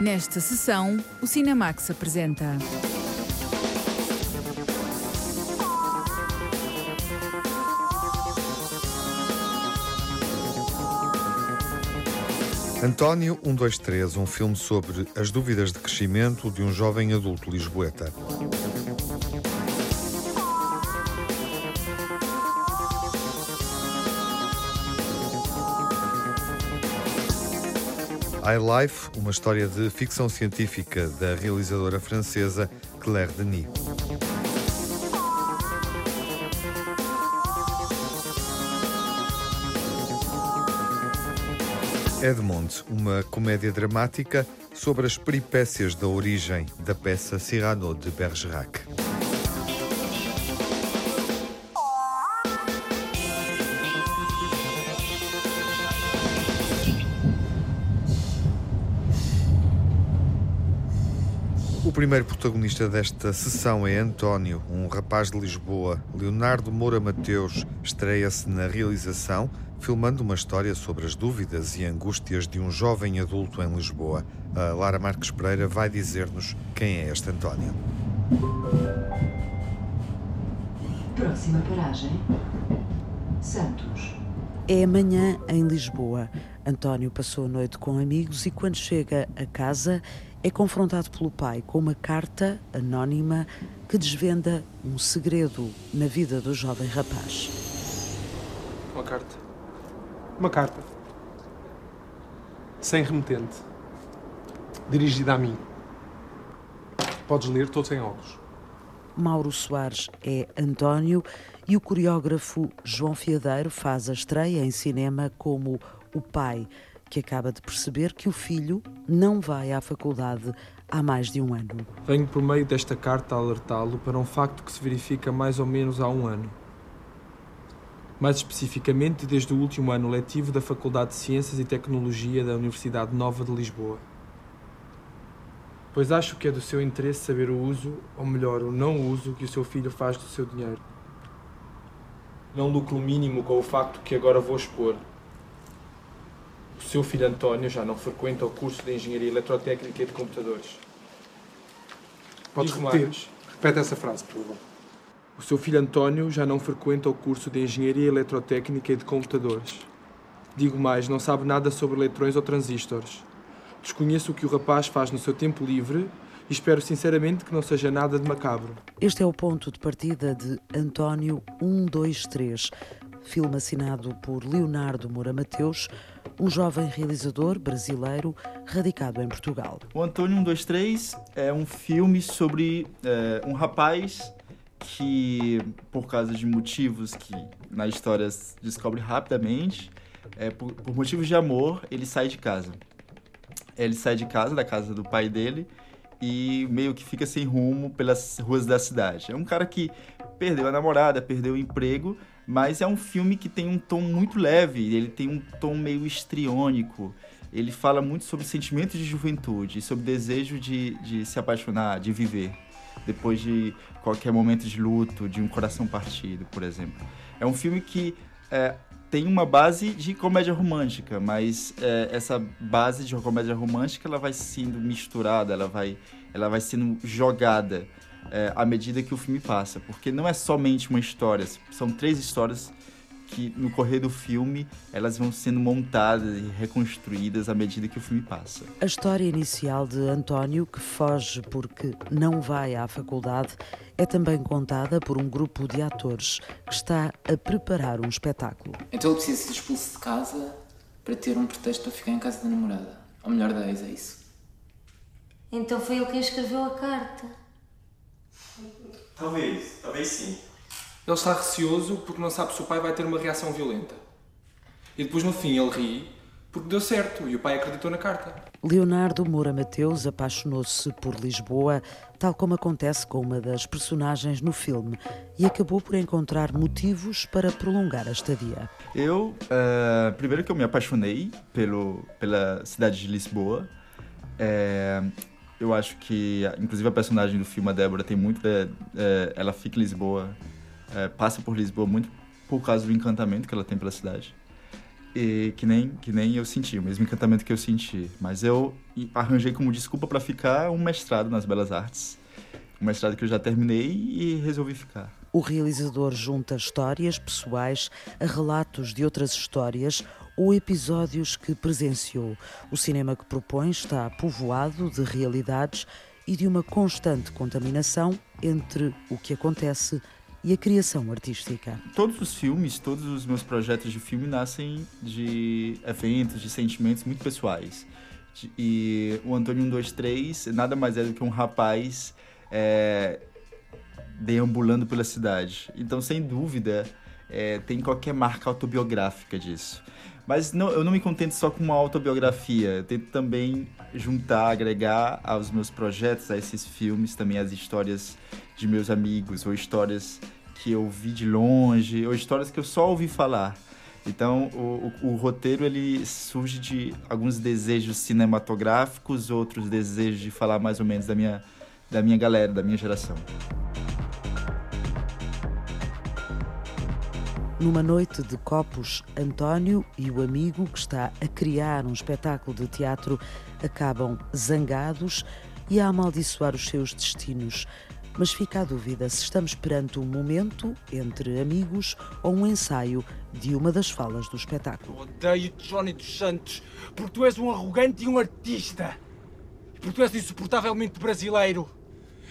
Nesta sessão, o Cinemax apresenta. António 123, um filme sobre as dúvidas de crescimento de um jovem adulto lisboeta. High Life, uma história de ficção científica da realizadora francesa Claire Denis. Edmond, uma comédia dramática sobre as peripécias da origem da peça Cyrano de Bergerac. Primeiro protagonista desta sessão é António, um rapaz de Lisboa. Leonardo Moura Mateus estreia-se na realização, filmando uma história sobre as dúvidas e angústias de um jovem adulto em Lisboa. A Lara Marques Pereira vai dizer-nos quem é este António. Próxima paragem: Santos. É amanhã em Lisboa. António passou a noite com amigos e, quando chega a casa, é confrontado pelo pai com uma carta anónima que desvenda um segredo na vida do jovem rapaz. Uma carta. Uma carta. Sem remetente. Dirigida a mim. Podes ler, estou sem óculos. Mauro Soares é António e o coreógrafo João Fiadeiro faz a estreia em cinema como o pai que acaba de perceber que o filho não vai à faculdade há mais de um ano. Venho por meio desta carta alertá-lo para um facto que se verifica mais ou menos há um ano. Mais especificamente, desde o último ano letivo da Faculdade de Ciências e Tecnologia da Universidade Nova de Lisboa. Pois acho que é do seu interesse saber o uso, ou melhor, o não uso que o seu filho faz do seu dinheiro. Não lucro mínimo com o facto que agora vou expor. O seu filho António já não frequenta o curso de Engenharia Eletrotécnica e de Computadores. Podes Digo repetir? mais. Repete essa frase, por favor. O seu filho António já não frequenta o curso de Engenharia Eletrotécnica e de Computadores. Digo mais, não sabe nada sobre eletrões ou transistores. Desconheço o que o rapaz faz no seu tempo livre e espero sinceramente que não seja nada de macabro. Este é o ponto de partida de António 123, filme assinado por Leonardo Moura Mateus, um jovem realizador brasileiro radicado em Portugal. O Antônio 123 é um filme sobre é, um rapaz que, por causa de motivos que na história se descobre rapidamente, é, por, por motivos de amor, ele sai de casa. Ele sai de casa, da casa do pai dele, e meio que fica sem rumo pelas ruas da cidade. É um cara que perdeu a namorada, perdeu o emprego, mas é um filme que tem um tom muito leve, ele tem um tom meio histriônico. Ele fala muito sobre sentimentos de juventude, sobre desejo de, de se apaixonar, de viver, depois de qualquer momento de luto, de um coração partido, por exemplo. É um filme que é, tem uma base de comédia romântica, mas é, essa base de comédia romântica ela vai sendo misturada, ela vai, ela vai sendo jogada é, à medida que o filme passa, porque não é somente uma história, são três histórias que no correr do filme elas vão sendo montadas e reconstruídas à medida que o filme passa. A história inicial de António, que foge porque não vai à faculdade, é também contada por um grupo de atores que está a preparar um espetáculo. Então ele precisa ser expulso de casa para ter um pretexto para ficar em casa da namorada. Ou melhor, da ex, é isso. Então foi ele quem escreveu a carta. Talvez, talvez sim. Ele está receoso porque não sabe se o pai vai ter uma reação violenta. E depois no fim ele ri porque deu certo e o pai acreditou na carta. Leonardo Moura Mateus apaixonou-se por Lisboa, tal como acontece com uma das personagens no filme, e acabou por encontrar motivos para prolongar a estadia. Eu, uh, primeiro que eu me apaixonei pelo, pela cidade de Lisboa. É, eu acho que, inclusive, a personagem do filme, a Débora, tem muito. É, é, ela fica em Lisboa, passa por Lisboa muito por causa do encantamento que ela tem pela cidade. E que nem, que nem eu senti, o mesmo encantamento que eu senti. Mas eu arranjei como desculpa para ficar um mestrado nas belas artes. Um mestrado que eu já terminei e resolvi ficar. O realizador junta histórias pessoais a relatos de outras histórias ou episódios que presenciou. O cinema que propõe está povoado de realidades e de uma constante contaminação entre o que acontece e a criação artística. Todos os filmes, todos os meus projetos de filme nascem de eventos, de sentimentos muito pessoais. E o Antônio 123 nada mais é do que um rapaz é, deambulando pela cidade. Então, sem dúvida, é, tem qualquer marca autobiográfica disso. Mas não, eu não me contento só com uma autobiografia. Eu tento também juntar, agregar aos meus projetos, a esses filmes, também as histórias de meus amigos, ou histórias que eu vi de longe, ou histórias que eu só ouvi falar. Então, o, o, o roteiro ele surge de alguns desejos cinematográficos, outros desejos de falar mais ou menos da minha, da minha galera, da minha geração. Numa noite de copos, António e o amigo que está a criar um espetáculo de teatro acabam zangados e a amaldiçoar os seus destinos. Mas fica a dúvida se estamos perante um momento entre amigos ou um ensaio de uma das falas do espetáculo. Odeio Johnny dos Santos porque tu és um arrogante e um artista. Porque tu és insuportavelmente brasileiro.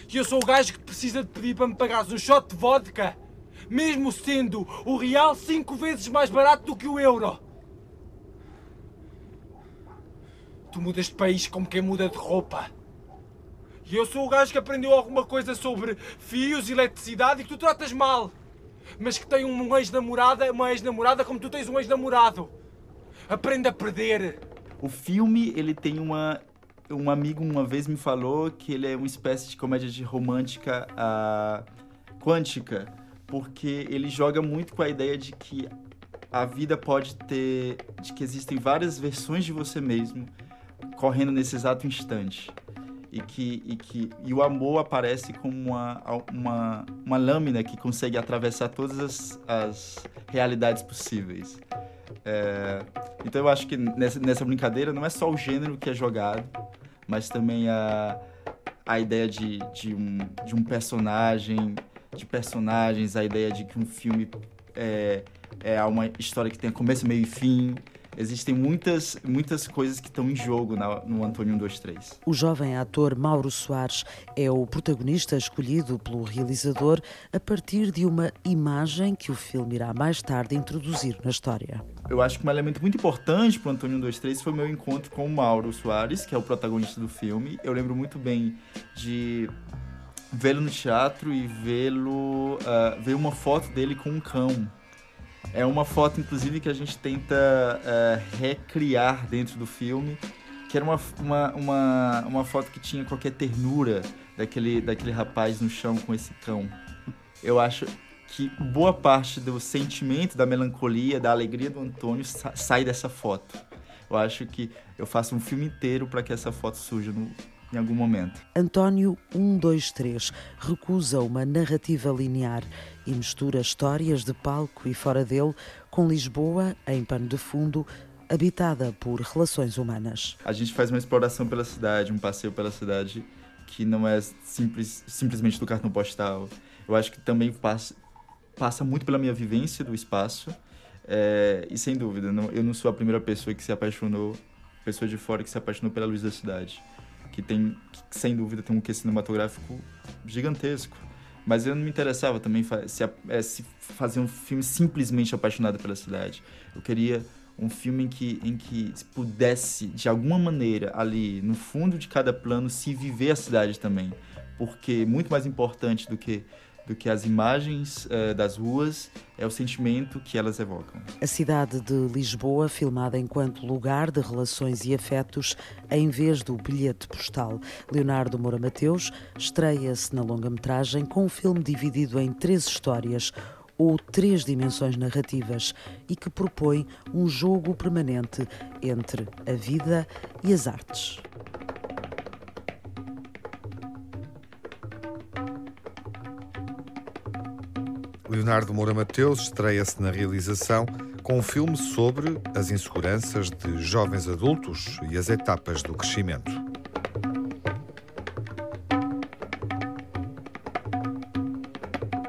E eu sou o gajo que precisa de pedir para me pagares um shot de vodka mesmo sendo o real cinco vezes mais barato do que o euro. Tu mudas de país como quem muda de roupa. E eu sou o gajo que aprendeu alguma coisa sobre fios, eletricidade e que tu tratas mal. Mas que tem um ex-namorada, uma ex-namorada como tu tens um ex-namorado. Aprenda a perder. O filme, ele tem uma... Um amigo uma vez me falou que ele é uma espécie de comédia de romântica uh, quântica porque ele joga muito com a ideia de que a vida pode ter, de que existem várias versões de você mesmo correndo nesse exato instante e que e que e o amor aparece como uma uma, uma lâmina que consegue atravessar todas as, as realidades possíveis. É, então eu acho que nessa, nessa brincadeira não é só o gênero que é jogado, mas também a, a ideia de, de, um, de um personagem de personagens, a ideia de que um filme é, é uma história que tem começo, meio e fim. Existem muitas, muitas coisas que estão em jogo na, no Antônio 123. O jovem ator Mauro Soares é o protagonista escolhido pelo realizador a partir de uma imagem que o filme irá mais tarde introduzir na história. Eu acho que um elemento muito importante para o Antônio 123 foi o meu encontro com o Mauro Soares, que é o protagonista do filme. Eu lembro muito bem de vê-lo no teatro e vê-lo uh, ver uma foto dele com um cão. É uma foto, inclusive, que a gente tenta uh, recriar dentro do filme, que era uma, uma, uma, uma foto que tinha qualquer ternura daquele, daquele rapaz no chão com esse cão. Eu acho que boa parte do sentimento, da melancolia, da alegria do Antônio sai dessa foto. Eu acho que eu faço um filme inteiro para que essa foto surja no, em algum momento. António 123 recusa uma narrativa linear e mistura histórias de palco e fora dele com Lisboa em pano de fundo, habitada por relações humanas. A gente faz uma exploração pela cidade, um passeio pela cidade que não é simples, simplesmente do cartão postal. Eu acho que também passa, passa muito pela minha vivência do espaço. É, e sem dúvida, não, eu não sou a primeira pessoa que se apaixonou, pessoa de fora que se apaixonou pela luz da cidade que tem, que, sem dúvida, tem um quê cinematográfico gigantesco. Mas eu não me interessava também se, é, se fazer um filme simplesmente apaixonado pela cidade. Eu queria um filme em que, em que pudesse, de alguma maneira, ali no fundo de cada plano, se viver a cidade também. Porque muito mais importante do que do que as imagens uh, das ruas, é o sentimento que elas evocam. A cidade de Lisboa, filmada enquanto lugar de relações e afetos, em vez do bilhete postal. Leonardo Moura Mateus estreia-se na longa-metragem com um filme dividido em três histórias ou três dimensões narrativas e que propõe um jogo permanente entre a vida e as artes. Leonardo Moura Mateus estreia-se na realização com um filme sobre as inseguranças de jovens adultos e as etapas do crescimento.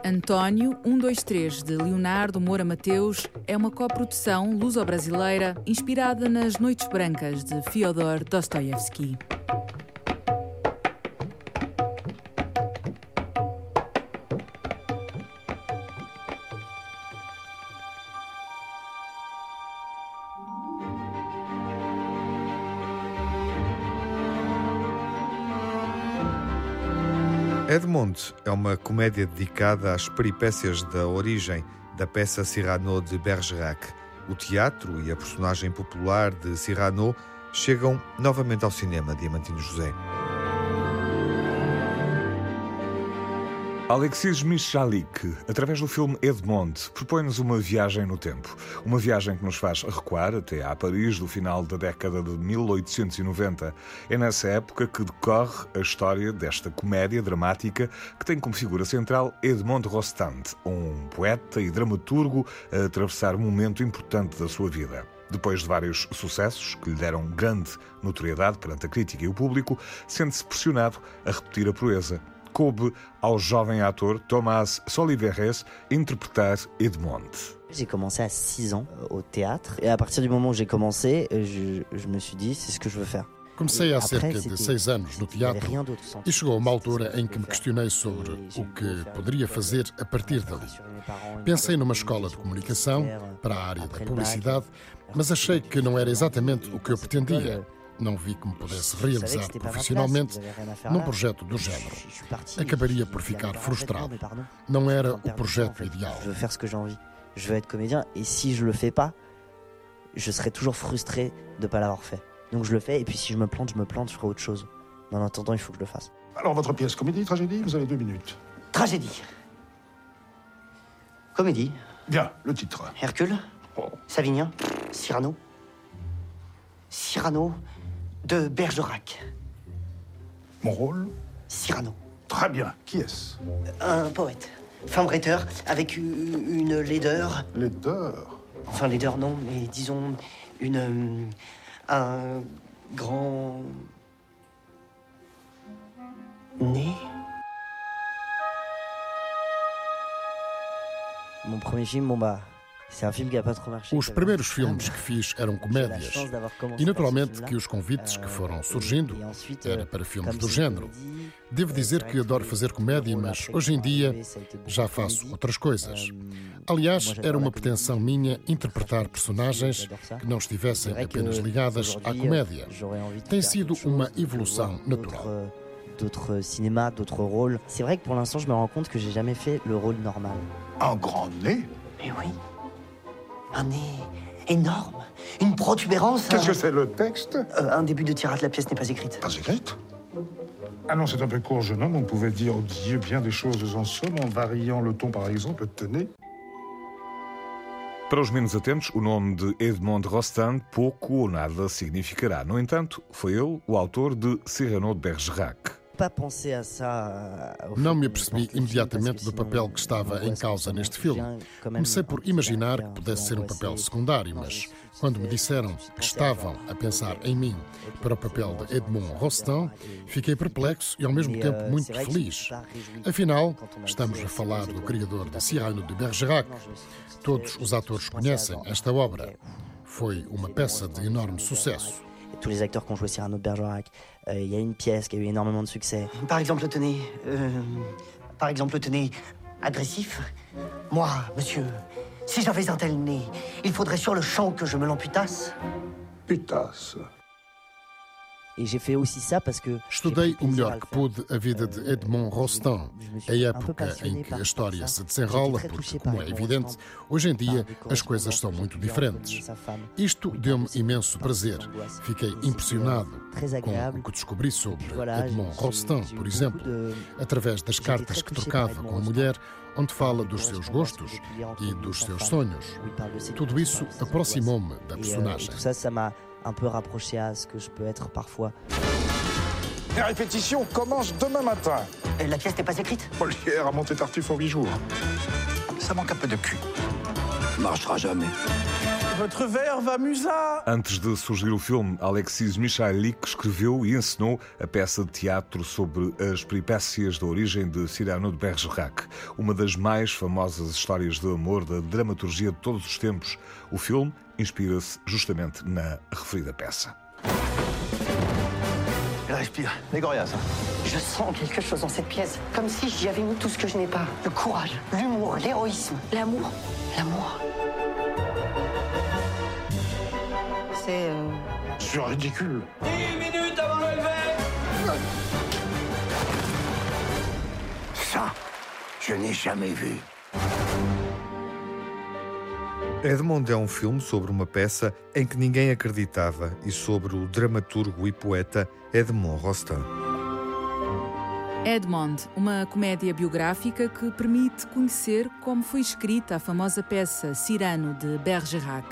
António 123 de Leonardo Moura Mateus é uma coprodução luso-brasileira inspirada nas Noites Brancas de Fyodor Dostoevsky. Edmond é uma comédia dedicada às peripécias da origem da peça Cyrano de Bergerac. O teatro e a personagem popular de Cyrano chegam novamente ao cinema, Diamantino José. Alexis Michalik, através do filme Edmond, propõe-nos uma viagem no tempo. Uma viagem que nos faz recuar até à Paris do final da década de 1890. É nessa época que decorre a história desta comédia dramática que tem como figura central Edmond Rostand, um poeta e dramaturgo a atravessar um momento importante da sua vida. Depois de vários sucessos que lhe deram grande notoriedade perante a crítica e o público, sente-se pressionado a repetir a proeza coube ao jovem ator Thomas Soliveres interpretar Edmond. J'ai commencé à 6 ans euh, au théâtre et à partir du moment où j'ai commencé, euh, je, je me suis dit c'est ce que je veux faire. Comecei há cerca de seis anos no teatro e chegou uma altura em que me questionei sobre o que poderia fazer a partir dali. Pensei numa escola de comunicação para a área da publicidade, mas achei que não era exatamente o que eu pretendia. Não vi que me pudesse realizar profissionalmente num projeto do género. Acabaria por ficar frustrado. Não era o projeto ideal. Je veux faire ce que j'ai envie. Je veux être comédien et si je le fais pas, je serai toujours frustré de pas l'avoir fait. Donc je le fais et puis si je me plante, je me plante, je ferai autre chose. Mais en attendant, il faut que je le fasse. Alors votre pièce, comédie, tragédie, vous avez deux minutes. Tragédie. Comédie. Bien, le titre. Hercule. Savinien. Cyrano. Cyrano de Bergerac. Mon rôle Cyrano. Très bien. Qui est-ce? Un poète. Femme rhéteur, avec une laideur. Laideur? Enfin, laideur, non, mais disons une. euh, un grand. nez. Mon premier film, bon bah. Os primeiros filmes que fiz eram comédias. E naturalmente que os convites que foram surgindo era para filmes do género. Devo dizer que adoro fazer comédia, mas hoje em dia já faço outras coisas. Aliás, era uma pretensão minha interpretar personagens que não estivessem apenas ligadas à comédia. Tem sido uma evolução natural. D'autres cinémas, d'autres rôles. C'est vrai que pour l'instant, je me rends compte que j'ai jamais fait le rôle normal. Un grand nez Mais oui. Un nez énorme. Une protubérance. Qu'est-ce un- que c'est le texte? Euh, un début de tirade, la pièce n'est pas écrite. Pas écrite? Ah non, c'est un peu court, jeune homme. On pouvait dire au Dieu bien des choses en somme, en variant le ton, par exemple. Tenez. Para os menos atentos, o nome de Edmond Rostand pouco ou nada significará. No entanto, foi ele o autor de Cyrano de Bergerac. Au Não me apercebi imediatamente do papel que estava em causa neste filme. même Comecei por imaginar que pudesse ser um angoissé. papel secundário, mas quando me disseram que estavam a pensar em mim para o papel de Edmond Rostand, fiquei perplexo e ao mesmo tempo euh, muito feliz. Afinal, estamos a euh, falar do criador de Cyrano de Bergerac. Todos os atores conhecem esta obra. Foi uma peça de enorme sucesso. Et tous les acteurs qui ont joué Cyrano de Bergerac, euh, il y a une pièce qui a eu énormément de succès. Par exemple, tenez. euh, par exemple, tenez. Agressif. Moi, monsieur, si j'avais un tel nez, il faudrait sur le champ que je me l'amputasse. Putasse. Estudei o melhor que pude a vida de Edmond Rostand, a época em que a história se desenrola, porque, como é evidente, hoje em dia as coisas são muito diferentes. Isto deu-me imenso prazer. Fiquei impressionado com o que descobri sobre Edmond Rostand, por exemplo, através das cartas que trocava com a mulher, onde fala dos seus gostos e dos seus sonhos. Tudo isso aproximou-me da euh, personagem. Un peu rapproché à ce que je peux être parfois. Les répétitions commencent demain matin. La pièce n'est pas écrite Molière a monté Tartuffe en huit jours. Ça manque un peu de cul. marchera jamais. Votre verre va musar. Antes de surgir o filme, Alexis Michalik escreveu e encenou a peça de teatro sobre as peripécias da origem de Cyrano de Bergerac, uma das mais famosas histórias de amor da dramaturgia de todos os tempos. O filme inspira-se justamente na referida peça. Elle respire. Les Gorias. Je sens quelque chose dans cette pièce. Comme si j'y avais mis tout ce que je n'ai pas. Le courage, l'humour, l'héroïsme. L'amour. L'amour. C'est... Euh... C'est ridicule. 10 minutes avant le lever Ça, je n'ai jamais vu. Edmond é um filme sobre uma peça em que ninguém acreditava e sobre o dramaturgo e poeta Edmond Rostand. Edmond, uma comédia biográfica que permite conhecer como foi escrita a famosa peça Cyrano de Bergerac.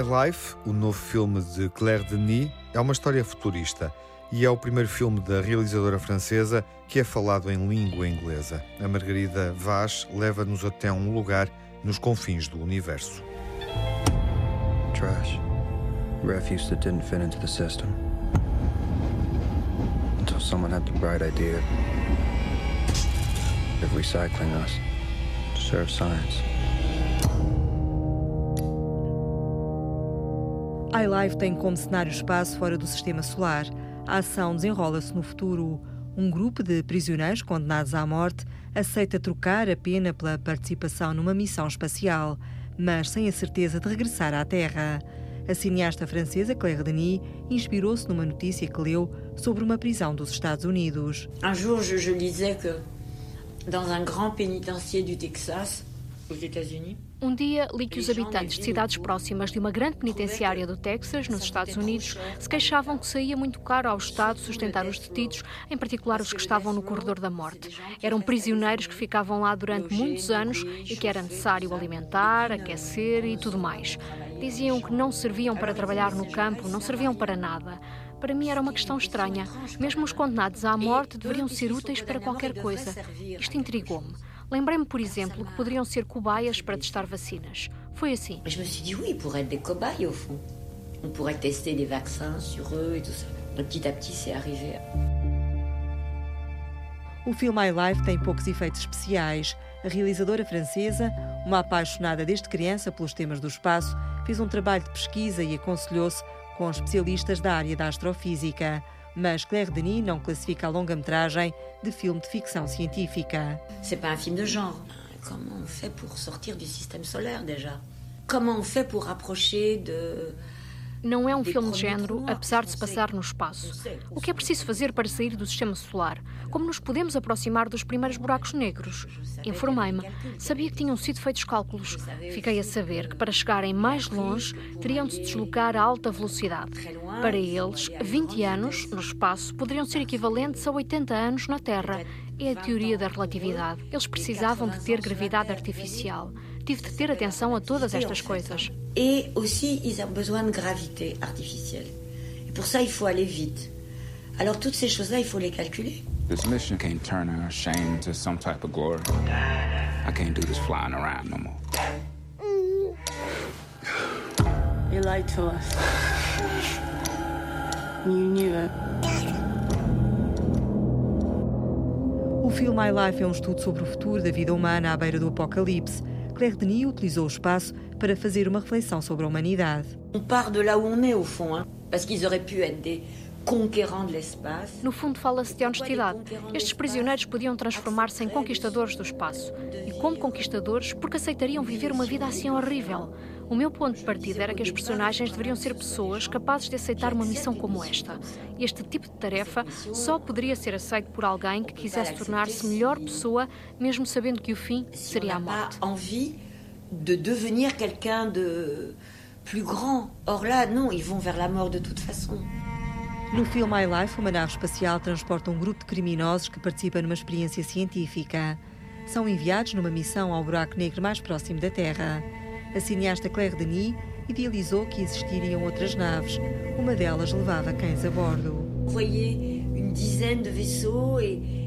High Life, o novo filme de Claire Denis, é uma história futurista e é o primeiro filme da realizadora francesa que é falado em língua inglesa. A Margarida Vaz leva-nos até um lugar nos confins do universo. Trash. Refuse that didn't fit into the system. Until someone had the bright idea of recycling us to serve science. iLife tem como cenário espaço fora do sistema solar. A ação desenrola-se no futuro. Um grupo de prisioneiros condenados à morte aceita trocar a pena pela participação numa missão espacial, mas sem a certeza de regressar à Terra. A cineasta francesa Claire Denis inspirou-se numa notícia que leu sobre uma prisão dos Estados Unidos. Un jour, je, je lisais que dans un grand pénitencier du Texas, aux États-Unis, um dia li que os habitantes de cidades próximas de uma grande penitenciária do Texas, nos Estados Unidos, se queixavam que saía muito caro ao Estado sustentar os detidos, em particular os que estavam no corredor da morte. Eram prisioneiros que ficavam lá durante muitos anos e que era necessário alimentar, aquecer e tudo mais. Diziam que não serviam para trabalhar no campo, não serviam para nada. Para mim era uma questão estranha. Mesmo os condenados à morte deveriam ser úteis para qualquer coisa. Isto intrigou-me. Lembrei-me, por exemplo, que poderiam ser cobaias para testar vacinas. Foi assim. Je me suis dit oui, pourraient être des cobayes au fond. On pourrait tester des vaccins sur eux et tout ça. Et petit à petit, c'est arrivé. O filme My Life tem poucos efeitos especiais. A realizadora francesa, uma apaixonada desde criança pelos temas do espaço, fez um trabalho de pesquisa e aconselhou-se com especialistas da área da astrofísica. Mas Claire Denis não classifica a longa-metragem de filme de ficção científica. C'est pas un film de genre. Comment on fait pour sortir du système solaire déjà? Comment on fait pour rapprocher de não é um filme de género, apesar de se passar no espaço. O que é preciso fazer para sair do sistema solar? Como nos podemos aproximar dos primeiros buracos negros? Informei-me. Sabia que tinham sido feitos cálculos. Fiquei a saber que para chegarem mais longe teriam de se deslocar a alta velocidade. Para eles, 20 anos no espaço poderiam ser equivalentes a 80 anos na Terra. É a teoria da relatividade. Eles precisavam de ter gravidade artificial. Tive de ter atenção a todas estas coisas. Et aussi, ils ont besoin de gravité artificielle. Et pour ça, il faut aller vite. Alors toutes ces choses-là, il faut les calculer. This mission can't turn our shame into some type of glory. I can't do this flying around no more. You lied to us. You knew it. O filme My Life é um estudo sobre o futuro da vida humana à beira do apocalipse. Claire Denis utilizou o espaço para fazer uma reflexão sobre a humanidade. On part de là où on est au fond, hein? parce qu'ils auraient pu être des conquérants de l'espace. No fundo, fala-se de honestidade. Estes prisioneiros podiam transformar-se em conquistadores do espaço. E como conquistadores, porque aceitariam viver uma vida assim horrível. O meu ponto de partida era que as personagens deveriam ser pessoas capazes de aceitar uma missão como esta. Este tipo de tarefa só poderia ser aceito por alguém que quisesse tornar-se melhor pessoa, mesmo sabendo que o fim seria a morte. envie de devenir quelqu'un de plus grand. Or là, non, ils vont vers la mort de toute façon. No filme My Life, uma nave espacial transporta um grupo de criminosos que participa numa experiência científica. São enviados numa missão ao buraco negro mais próximo da Terra. A cineasta Claire Denis idealizou que existiriam outras naves. Uma delas levava cães a bordo.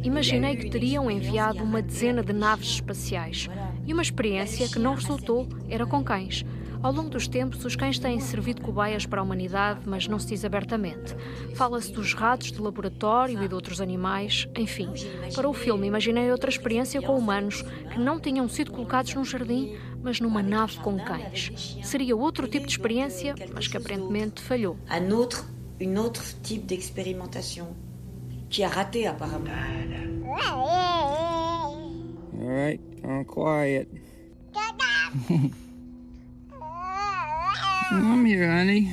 Imaginei que teriam enviado uma dezena de naves espaciais. E uma experiência que não resultou era com cães. Ao longo dos tempos, os cães têm servido cobaias para a humanidade, mas não se diz abertamente. Fala-se dos ratos de laboratório e de outros animais, enfim. Para o filme, imaginei outra experiência com humanos que não tinham sido colocados num jardim, mas numa nave com cães. Seria outro tipo de experiência, mas que aparentemente falhou. Un autre, une autre type d'expérimentation qui a raté apparemment. All right, I'm quiet. I'm here, honey.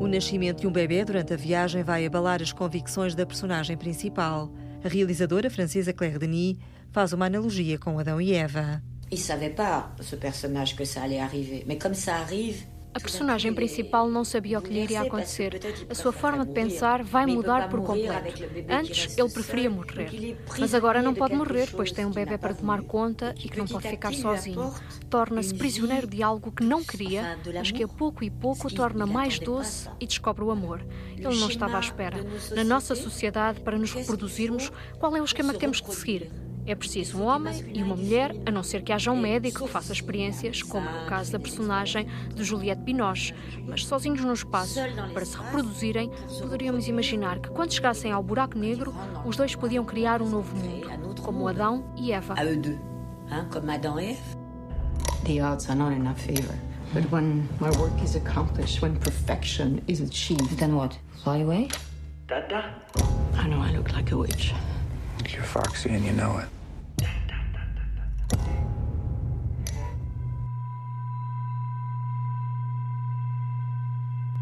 O nascimento de um bebê durante a viagem vai abalar as convicções da personagem principal. A realizadora francesa Claire Denis faz uma analogia com Adão e Eva. Il savait pas, ce personnage, que ça allait arriver. Mais comme ça arrive, A personagem principal não sabia o que lhe iria acontecer. A sua forma de pensar vai mudar por completo. Antes, ele preferia morrer. Mas agora não pode morrer, pois tem um bebê para tomar conta e que não pode ficar sozinho. Torna-se prisioneiro de algo que não queria, mas que a pouco e pouco torna mais doce e descobre o amor. Ele não estava à espera. Na nossa sociedade, para nos reproduzirmos, qual é o esquema que temos que seguir? É preciso um homem e uma mulher, a não ser que haja um médico que faça experiências, como no caso da personagem de Juliette Binoche. Mas sozinhos no espaço, para se reproduzirem, poderíamos imaginar que quando chegassem ao buraco negro, os dois podiam criar um novo mundo, como Adão e Eva. Ève. The odds are not in our favor. But when my work is accomplished, when perfection is achieved. Then what? Fly away? I know I look like a witch. You're foxy and you know it.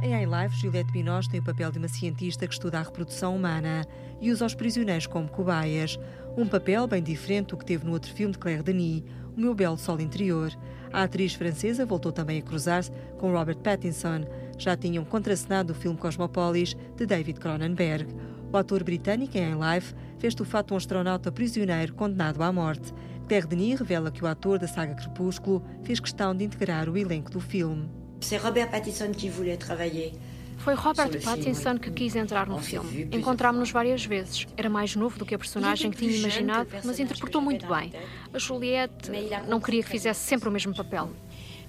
Em iLife, Juliette Binoche tem o papel de uma cientista que estuda a reprodução humana e usa os prisioneiros como cobaias. Um papel bem diferente do que teve no outro filme de Claire Denis, O Meu Belo Sol Interior. A atriz francesa voltou também a cruzar-se com Robert Pattinson. Já tinham contracenado o filme Cosmopolis, de David Cronenberg. O ator britânico, em iLife, veste o fato de um astronauta prisioneiro condenado à morte. Claire Denis revela que o ator da saga Crepúsculo fez questão de integrar o elenco do filme. C'est Robert Pattinson qui voulait travailler. Foi Robert Pattinson que quis entrar no filme. Encontrámos-nos várias vezes. Era mais novo do que a personagem que tinha imaginado, mas interpretou muito bem. A Juliette não queria que fizesse sempre o mesmo papel.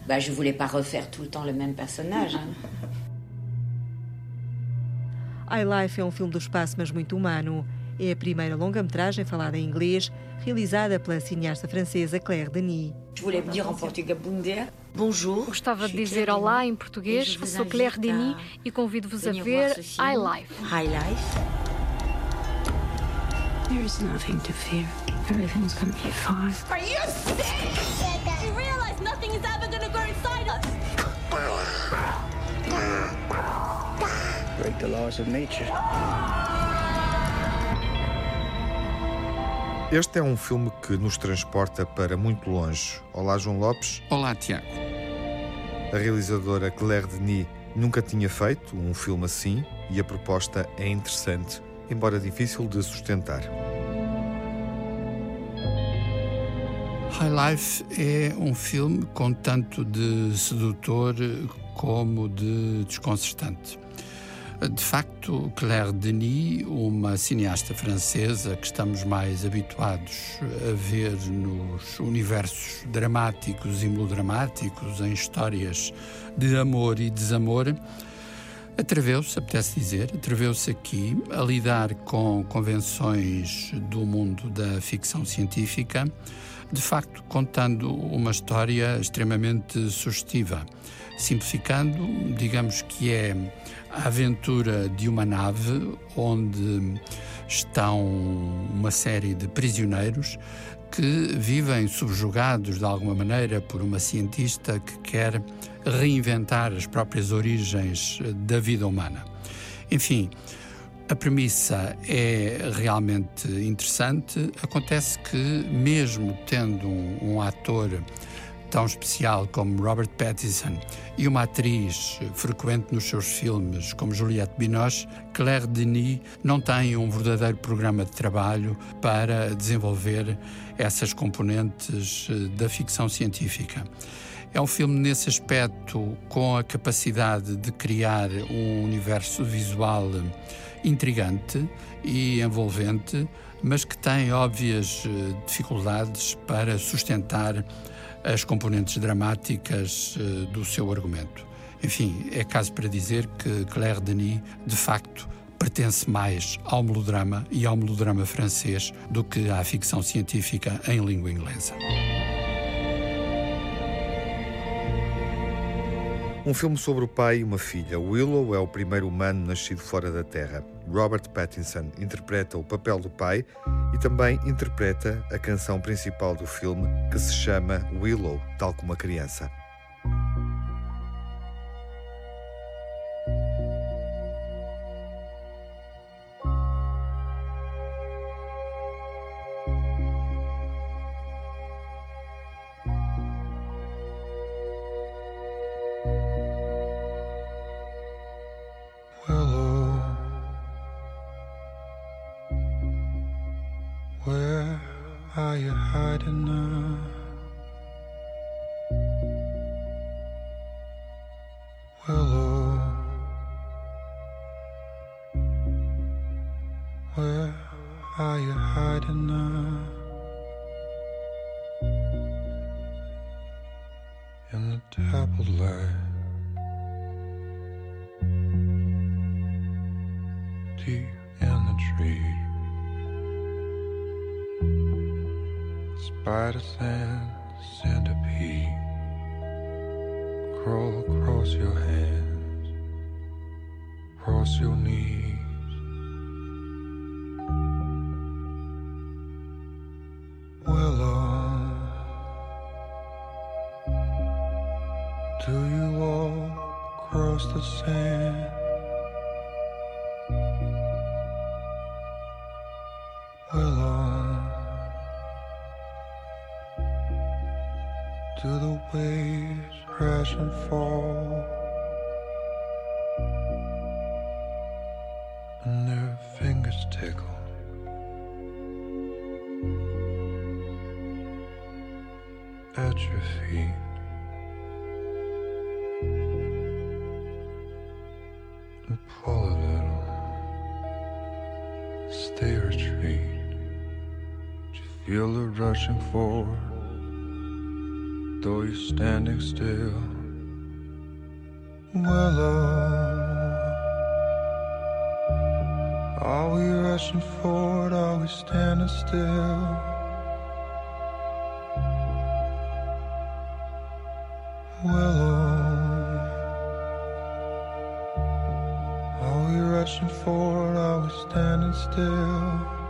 Bah, je voulais pas refaire tout le temps le même personnage. Hein. iLife é um filme do espaço, mas muito humano. É a primeira longa-metragem falada em inglês, realizada pela cineasta francesa Claire Denis. Gostava de dizer olá em português. Sou Claire Denis e convido-vos a ver iLife. High Life. There is nothing to fear. Everything's gonna be fine. Are you sick? You realize nothing is ever gonna grow inside us? The laws of nature. Este é um filme que nos transporta para muito longe. Olá, João Lopes. Olá, Tiago. A realizadora Claire Denis nunca tinha feito um filme assim e a proposta é interessante, embora difícil de sustentar. High Life é um filme com tanto de sedutor como de desconcertante. De facto, Claire Denis, uma cineasta francesa que estamos mais habituados a ver nos universos dramáticos e melodramáticos, em histórias de amor e desamor, atreveu-se, apetece dizer, atreveu-se aqui a lidar com convenções do mundo da ficção científica, de facto contando uma história extremamente sugestiva. Simplificando, digamos que é a aventura de uma nave onde estão uma série de prisioneiros que vivem subjugados de alguma maneira por uma cientista que quer reinventar as próprias origens da vida humana. Enfim, a premissa é realmente interessante. Acontece que, mesmo tendo um, um ator tão especial como Robert Pattinson e uma atriz frequente nos seus filmes como Juliette Binoche, Claire Denis não tem um verdadeiro programa de trabalho para desenvolver essas componentes eh, da ficção científica. É um filme nesse aspecto com a capacidade de criar um universo visual intrigante e envolvente, mas que tem óbvias eh, dificuldades para sustentar as componentes dramáticas eh, do seu argumento. Enfim, é caso para dizer que Claire Denis, de facto, pertence mais ao melodrama e ao melodrama francês do que à ficção científica em língua inglesa. Um filme sobre o pai e uma filha. Willow é o primeiro humano nascido fora da Terra. Robert Pattinson interpreta o papel do pai e também interpreta a canção principal do filme, que se chama Willow, tal como a criança. deep in the tree. Spider sense centipede crawl across your hands, across your knees. It rushing forward, though you're standing still. Willow, uh, are we rushing forward? Are we standing still? Willow, uh, are we rushing forward? Are we standing still?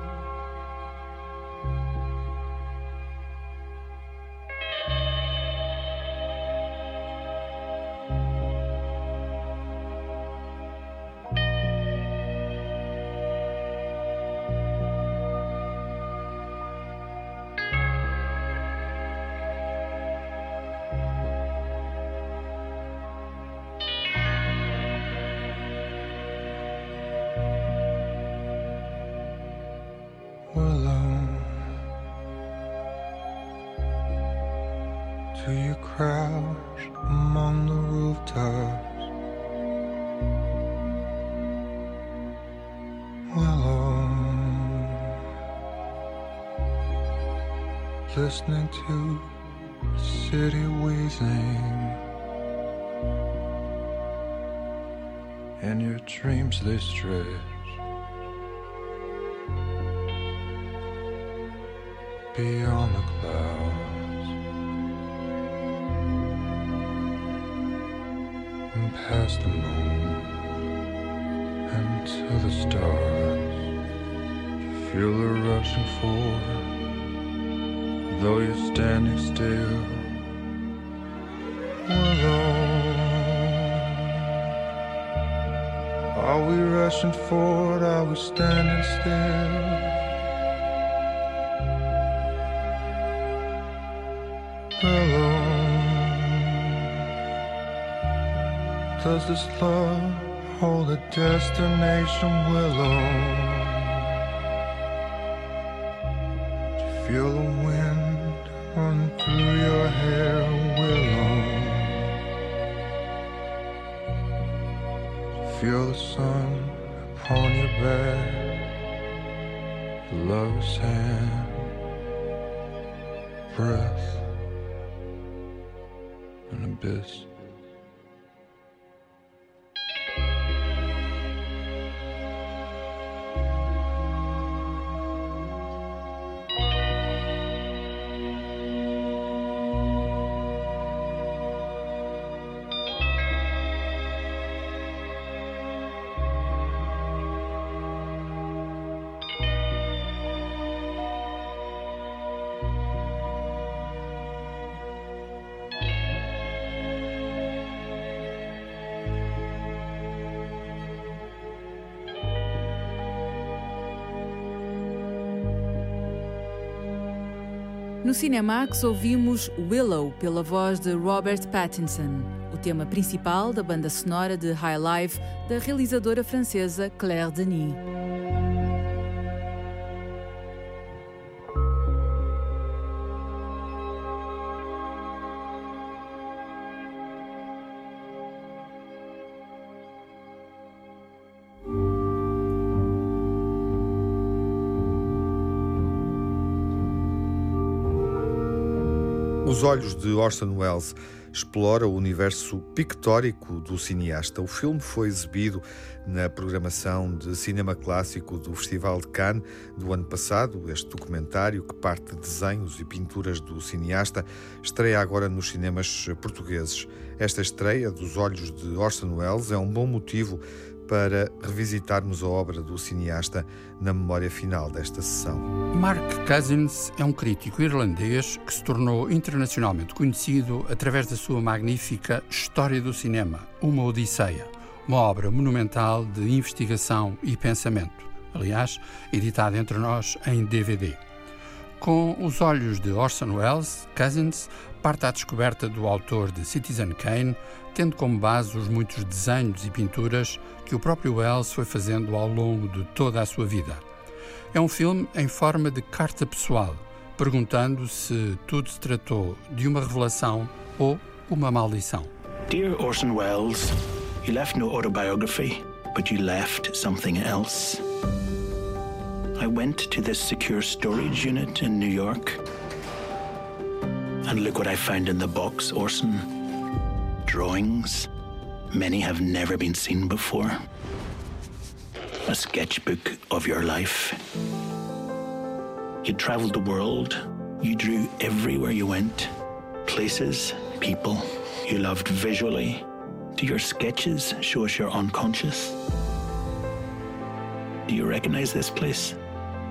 Beyond the clouds and past the moon and to the stars. You Feel the rushing forward though you're standing still alone. Are we rushing forward? Are we standing still? Does this love hold a destination willow? No Cinemax ouvimos Willow pela voz de Robert Pattinson, o tema principal da banda sonora de High Life da realizadora francesa Claire Denis. Os Olhos de Orson Welles explora o universo pictórico do cineasta. O filme foi exibido na programação de cinema clássico do Festival de Cannes do ano passado. Este documentário, que parte de desenhos e pinturas do cineasta, estreia agora nos cinemas portugueses. Esta estreia dos Olhos de Orson Welles é um bom motivo para revisitarmos a obra do cineasta na memória final desta sessão. Mark Cousins é um crítico irlandês que se tornou internacionalmente conhecido através da sua magnífica História do Cinema, uma Odisseia, uma obra monumental de investigação e pensamento, aliás, editada entre nós em DVD. Com os olhos de Orson Welles, Cousins parte à descoberta do autor de Citizen Kane, tendo como base os muitos desenhos e pinturas que o próprio Wells foi fazendo ao longo de toda a sua vida. É um filme em forma de carta pessoal, perguntando se tudo se tratou de uma revelação ou uma maldição. Dear Orson Welles, you left no autobiography, but you left something else. I went to this secure storage unit in New York. And look what I found in the box, Orson. Drawings. Many have never been seen before. A sketchbook of your life. You traveled the world. You drew everywhere you went. Places, people you loved visually. Do your sketches show us your unconscious? Do you recognize this place?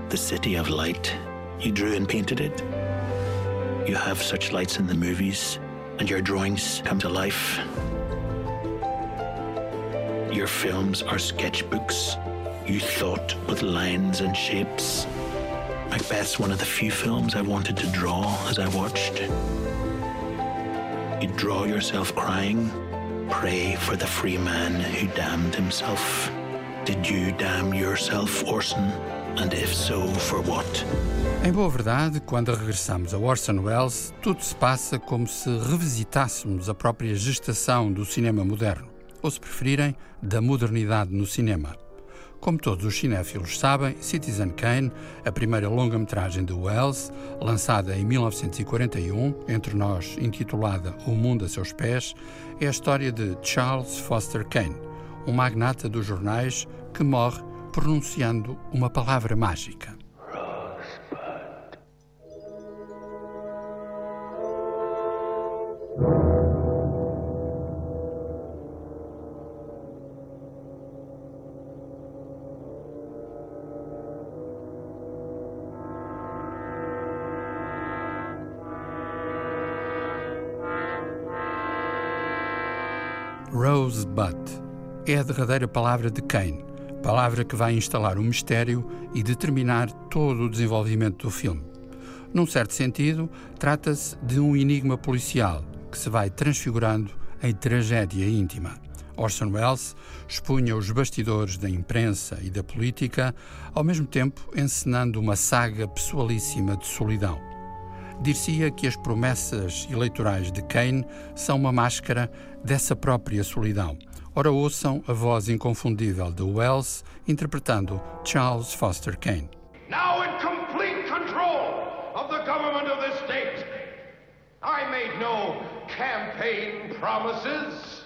The City of Light. You drew and painted it. You have such lights in the movies, and your drawings come to life. Your films are sketchbooks. You thought with lines and shapes. Macbeth's one of the few films I wanted to draw as I watched. You draw yourself crying, pray for the free man who damned himself. Did you damn yourself, Orson? And if so, for what? Em boa verdade, quando regressamos a Orson Welles, tudo se passa como se revisitássemos a própria gestação do cinema moderno, ou se preferirem, da modernidade no cinema. Como todos os cinéfilos sabem, Citizen Kane, a primeira longa-metragem de Wells, lançada em 1941, entre nós intitulada O Mundo a Seus Pés, é a história de Charles Foster Kane, um magnata dos jornais que morre pronunciando uma palavra mágica. Rosebud é a derradeira palavra de Kane, palavra que vai instalar o mistério e determinar todo o desenvolvimento do filme. Num certo sentido, trata-se de um enigma policial que se vai transfigurando em tragédia íntima. Orson Welles expunha os bastidores da imprensa e da política, ao mesmo tempo encenando uma saga pessoalíssima de solidão. Dir-se-ia que as promessas eleitorais de Kane são uma máscara dessa própria solidão. Ora, ouçam a voz inconfundível de Wells interpretando Charles Foster Kane. Now in complete control of the government of this state, I made no campaign promises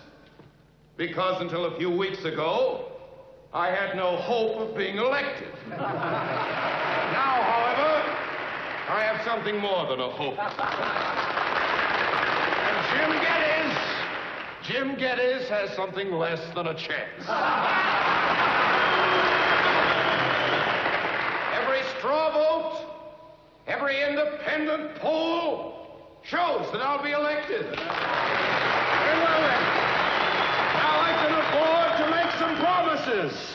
because until a few weeks ago, I had no hope of being elected. now, however, I have something more than a hope. Jim Geddes has something less than a chance. every straw vote, every independent poll shows that I'll be elected. Very well then. Now I can afford to make some promises.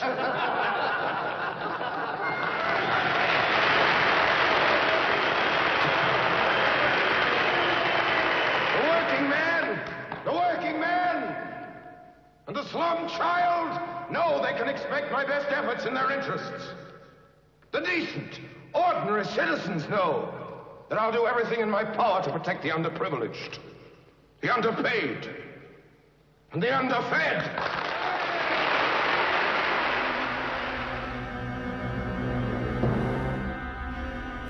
the working man, the working man, and the slum child know they can expect my best efforts in their interests. The decent, ordinary citizens know that I'll do everything in my power to protect the underprivileged, the underpaid, and the underfed.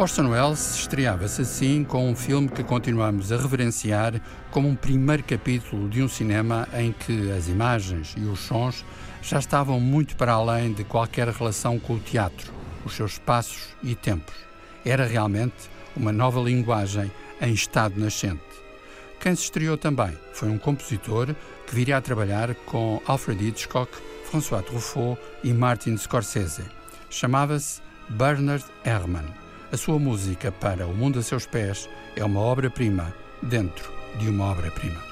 Orson Welles estreava-se assim com um filme que continuamos a reverenciar como um primeiro capítulo de um cinema em que as imagens e os sons já estavam muito para além de qualquer relação com o teatro, os seus espaços e tempos. Era realmente uma nova linguagem em estado nascente. Quem se estreou também foi um compositor que viria a trabalhar com Alfred Hitchcock, François Truffaut e Martin Scorsese. Chamava-se Bernard Herrmann. A sua música para O Mundo a Seus Pés é uma obra-prima dentro de uma obra-prima.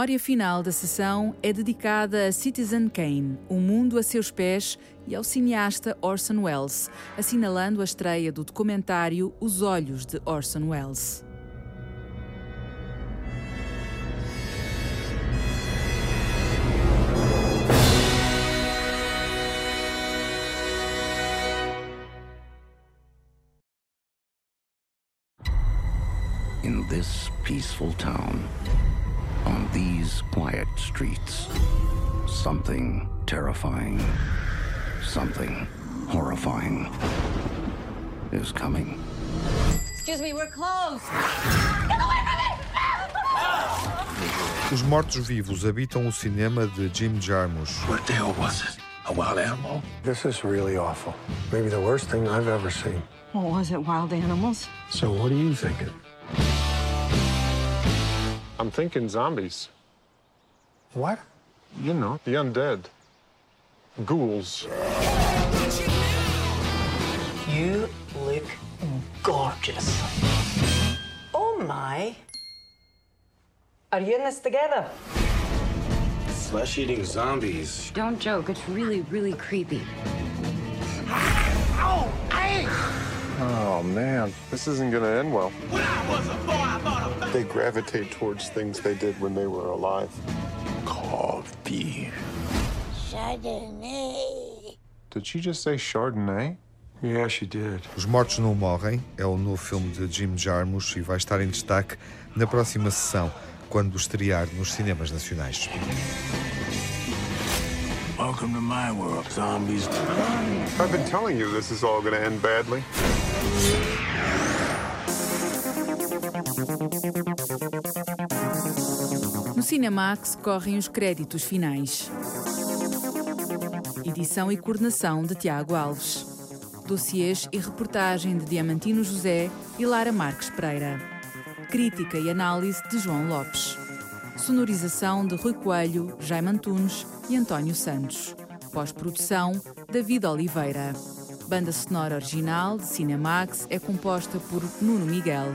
Memória final da sessão é dedicada a Citizen Kane, O Mundo a Seus Pés, e ao cineasta Orson Welles, assinalando a estreia do documentário Os Olhos de Orson Welles. In this peaceful town, on these quiet streets, something terrifying, something horrifying is coming. Excuse me, we're closed. Get away from me! Ah! Os Mortos-Vivos habitam o cinema de Jim Jarmusch. What the hell was it? A wild animal? This is really awful. Maybe the worst thing I've ever seen. What was it, wild animals? So what are you thinking? I'm thinking zombies. What? You know, the undead. Ghouls. You look gorgeous. Oh my. Are you in this together? Flesh-eating zombies. Don't joke. It's really, really creepy. Oh, hey! Oh, man. This isn't gonna end well. They gravitate towards things they did when they were alive. Coffee. Chardonnay. Did she just say Chardonnay? Yeah, she did. Os Mortos Não Morrem é o novo filme de Jim Jarmusch e vai estar em destaque na próxima sessão, quando estrear nos cinemas nacionais. Welcome to my world, zombies. I've been telling you this is all gonna end badly. No Cinemax correm os créditos finais. Edição e coordenação de Tiago Alves. Dossiês e reportagem de Diamantino José e Lara Marques Pereira. Crítica e análise de João Lopes. Sonorização de Rui Coelho, Jaime Antunes e António Santos. Pós-produção, David Oliveira. Banda sonora original de Cinemax é composta por Nuno Miguel.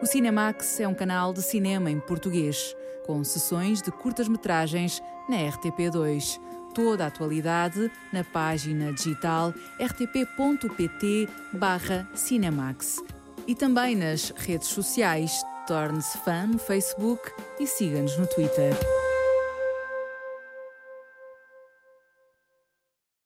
O Cinemax é um canal de cinema em português, com sessões de curtas-metragens na RTP2. Toda a atualidade na página digital rtp.pt/cinemax e também nas redes sociais. Torne-se fã no Facebook e siga-nos no Twitter.